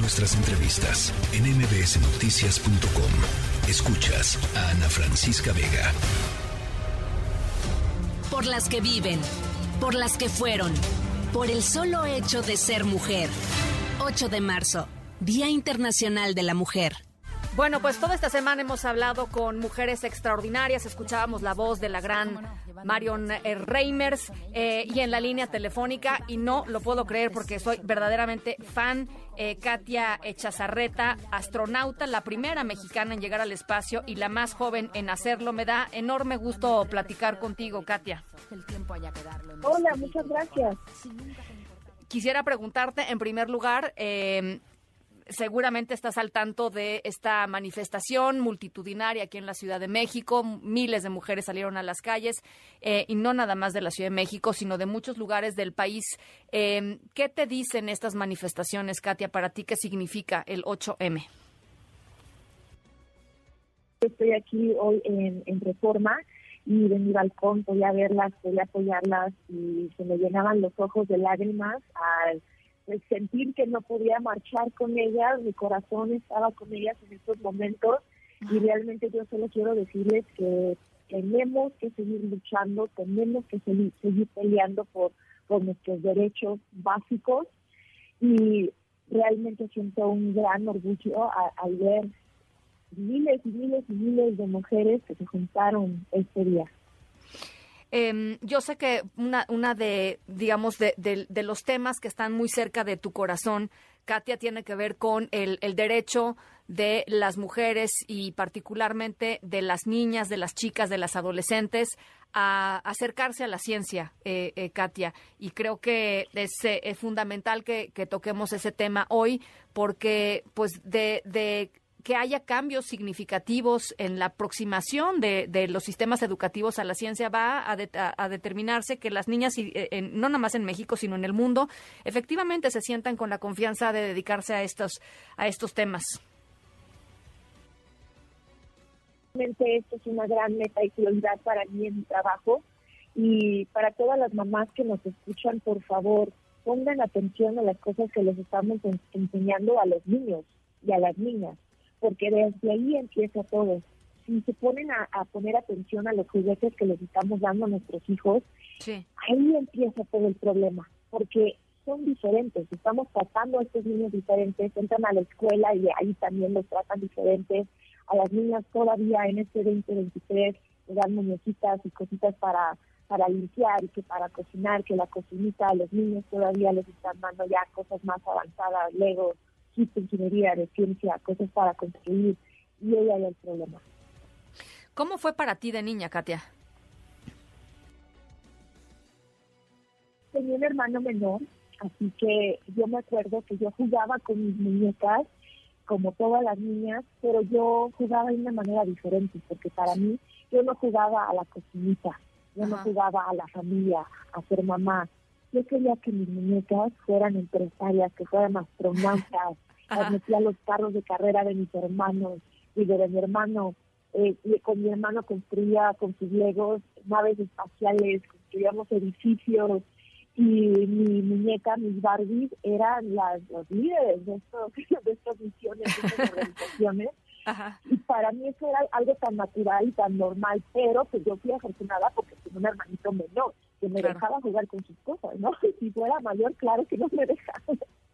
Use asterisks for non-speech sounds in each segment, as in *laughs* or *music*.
Nuestras entrevistas en mbsnoticias.com. Escuchas a Ana Francisca Vega. Por las que viven, por las que fueron, por el solo hecho de ser mujer. 8 de marzo, Día Internacional de la Mujer. Bueno, pues toda esta semana hemos hablado con mujeres extraordinarias, escuchábamos la voz de la gran Marion Reimers eh, y en la línea telefónica, y no lo puedo creer porque soy verdaderamente fan, eh, Katia Echazarreta, astronauta, la primera mexicana en llegar al espacio y la más joven en hacerlo. Me da enorme gusto platicar contigo, Katia. Hola, muchas gracias. Quisiera preguntarte, en primer lugar, seguramente estás al tanto de esta manifestación multitudinaria aquí en la Ciudad de México. Miles de mujeres salieron a las calles eh, y no nada más de la Ciudad de México, sino de muchos lugares del país. Em, ¿Qué te dicen estas manifestaciones, Katia, para ti? ¿Qué significa el 8M? Estoy aquí hoy en, Reforma y de mi balcón podía verlas, podía apoyarlas y se me llenaban los ojos de lágrimas al sentir que no podía marchar con ellas, mi corazón estaba con ellas en estos momentos y realmente yo solo quiero decirles que tenemos que seguir luchando, tenemos que seguir, peleando por, por nuestros derechos básicos y realmente siento un gran orgullo al ver miles y miles y miles de mujeres que se juntaron este día. Eh, yo sé que una, de, digamos, de, de, los temas que están muy cerca de tu corazón, Katia, tiene que ver con el, derecho de las mujeres y particularmente de las niñas, de las chicas, de las adolescentes a acercarse a la ciencia, eh, eh, Katia. Y creo que es, eh, fundamental que, que, toquemos ese tema hoy porque, pues, de, de que haya cambios significativos en la aproximación de, los sistemas educativos a la ciencia va a, determinarse que las niñas, eh, no nada más en México, sino en el mundo, efectivamente se sientan con la confianza de dedicarse a estos, a estos temas. Esto es una gran meta y prioridad para mí en mi trabajo y para todas las mamás que nos escuchan, por favor, pongan atención a las cosas que les estamos enseñando a los niños y a las niñas porque desde ahí empieza todo. Si se ponen a, poner atención a los juguetes que les estamos dando a nuestros hijos, ahí empieza todo el problema, porque son diferentes, estamos tratando a estos niños diferentes, entran a la escuela y ahí también los tratan diferentes, a las niñas todavía en este 2023 le dan muñequitas y cositas para para limpiar y que para cocinar, que la cocinita a los niños todavía les están dando ya cosas más avanzadas, legos, de ingeniería, de ciencia, cosas para construir, y ahí hay el problema. ¿Cómo fue para ti de niña, Katia? Tenía un hermano menor, así que yo me acuerdo que yo jugaba con mis muñecas, como todas las niñas, pero yo jugaba de una manera diferente, porque para mí yo no jugaba a la cocinita, yo no jugaba a la familia, a ser mamá. Yo quería que mis muñecas fueran empresarias, que fueran astronautas, *laughs* metía los carros de carrera de mis hermanos y de, mi hermano. Eh, y con mi hermano construía con sus legos naves espaciales, construíamos edificios. Y mi muñeca, mis Barbies, eran las, los líderes de, estos, *laughs* de estas misiones, de estas *laughs* organizaciones. Y para mí eso era algo tan natural y tan normal, pero que yo fui afortunada porque tenía un hermanito menor que me dejaba jugar con sus cosas, ¿no? *laughs* Si fuera mayor, claro que no me dejaba.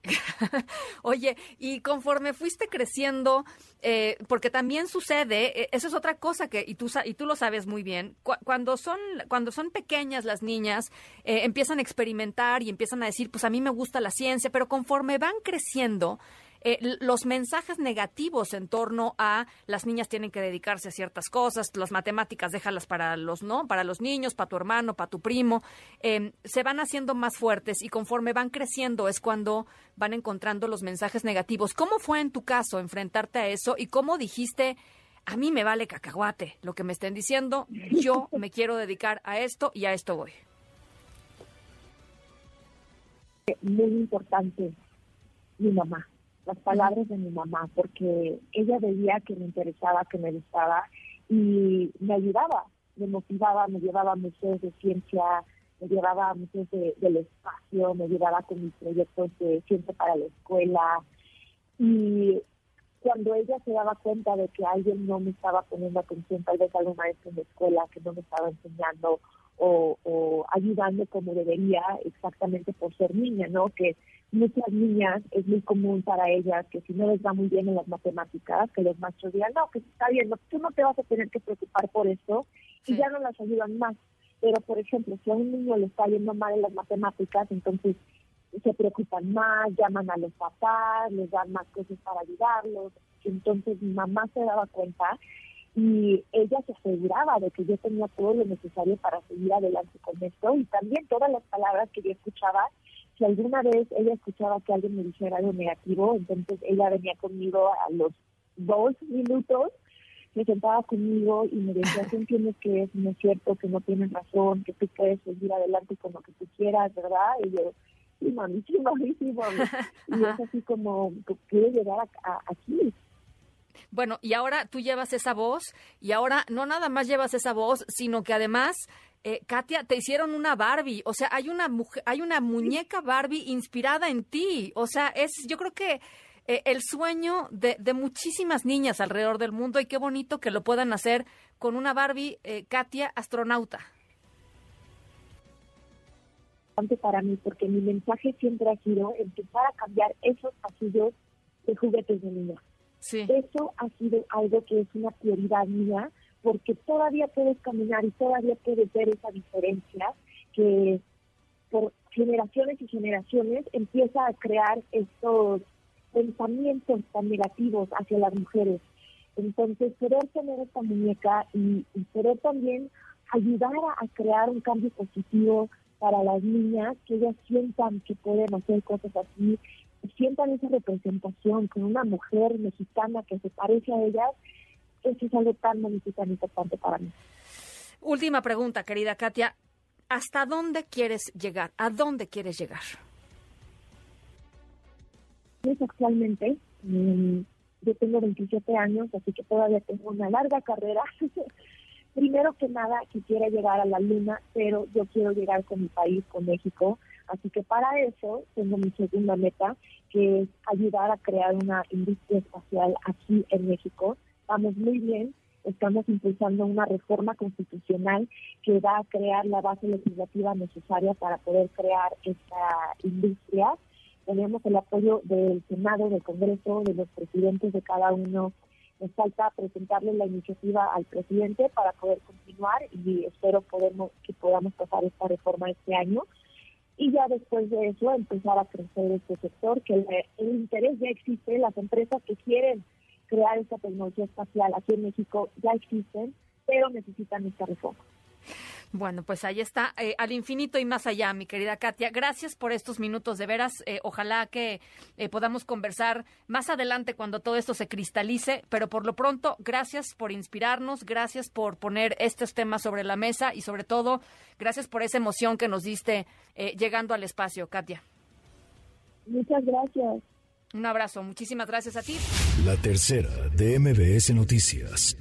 *laughs* Oye, y conforme fuiste creciendo, eh, porque también sucede, eh, eso es otra cosa que, y tú, y tú lo sabes muy bien, cuando, son, cuando son pequeñas las niñas, eh, empiezan a experimentar y empiezan a decir, pues a mí me gusta la ciencia, pero conforme van creciendo, eh, los mensajes negativos en torno a las niñas tienen que dedicarse a ciertas cosas, las matemáticas déjalas para los no, para los niños, para tu hermano, para tu primo, em, se van haciendo más fuertes y conforme van creciendo es cuando van encontrando los mensajes negativos. ¿Cómo fue en tu caso enfrentarte a eso y cómo dijiste a mí me vale cacahuate lo que me estén diciendo, yo me quiero dedicar a esto y a esto voy? Muy importante, mi mamá las palabras de mi mamá, porque ella veía que me interesaba, que me gustaba y me ayudaba, me motivaba, me llevaba a museos de ciencia, me llevaba a museos del espacio, me llevaba con mis proyectos de ciencia para la escuela. Y cuando ella se daba cuenta de que alguien no me estaba poniendo atención, tal vez algún maestro en la escuela que no me estaba enseñando o, o ayudando como debería, exactamente por ser niña, ¿no? Que muchas niñas es muy común para ellas que si no les va muy bien en las matemáticas, que los maestros digan, no, que está bien, tú no te vas a tener que preocupar por esto y ya no las ayudan más. Pero, por ejemplo, si a un niño le está yendo mal en las matemáticas, entonces se preocupan más, llaman a los papás, les dan más cosas para ayudarlos. Entonces mi mamá se daba cuenta y ella se aseguraba de que yo tenía todo lo necesario para seguir adelante con esto y también todas las palabras que yo escuchaba, si alguna vez ella escuchaba que alguien me dijera algo negativo, entonces ella venía conmigo a los dos minutos, se sentaba conmigo y me decía, *laughs* tú entiendes que es, no es cierto, que no tienes razón, que tú puedes seguir adelante con lo que tú quieras, ¿verdad? Y yo, sí, mami, sí, mami, sí, mami. *laughs* Y es así como, quiero llegar a, aquí. Bueno, y ahora tú llevas esa voz y ahora no nada más llevas esa voz, sino que además, eh, Katia, te hicieron una Barbie, o sea, hay una mujer, hay una muñeca Barbie inspirada en ti, o sea, es, yo creo que eh, el sueño de, de, muchísimas niñas alrededor del mundo y qué bonito que lo puedan hacer con una Barbie, eh, Katia, astronauta. Para mí porque mi mensaje siempre ha sido empezar a cambiar esos pasillos de juguetes de niña. Eso ha sido algo que es una prioridad mía porque todavía puedes caminar y todavía puedes ver esa diferencia que por generaciones y generaciones empieza a crear estos pensamientos tan negativos hacia las mujeres. Entonces, querer tener esta muñeca y, querer también ayudar a crear un cambio positivo para las niñas, que ellas sientan que pueden hacer cosas así, sientan esa representación con una mujer mexicana que se parece a ellas, eso es algo tan bonito y tan importante para mí. Última pregunta, querida Katia. ¿Hasta dónde quieres llegar? ¿A dónde quieres llegar? Pues actualmente, mm, yo tengo 27 años, así que todavía tengo una larga carrera *laughs* primero que nada quisiera llegar a la luna, pero yo quiero llegar con mi país, con México. Así que para eso tengo mi segunda meta, que es ayudar a crear una industria espacial aquí en México. Vamos muy bien, estamos impulsando una reforma constitucional que va a crear la base legislativa necesaria para poder crear esta industria. Tenemos el apoyo del Senado, del Congreso, de los presidentes de cada uno nos falta presentarle la iniciativa al presidente para poder continuar y espero podemos, que podamos pasar esta reforma este año. Y ya después de eso empezar a crecer este sector, que el, el interés ya existe, las empresas que quieren crear esta tecnología espacial aquí en México ya existen, pero necesitan esta reforma. Bueno, pues ahí está, eh, al infinito y más allá, mi querida Katia. Gracias por estos minutos, de veras. Eh, ojalá que eh, podamos conversar más adelante cuando todo esto se cristalice, pero por lo pronto, gracias por inspirarnos, gracias por poner estos temas sobre la mesa y sobre todo, gracias por esa emoción que nos diste llegando al espacio, Katia. Muchas gracias. Un abrazo, muchísimas gracias a ti. La tercera de MBS Noticias.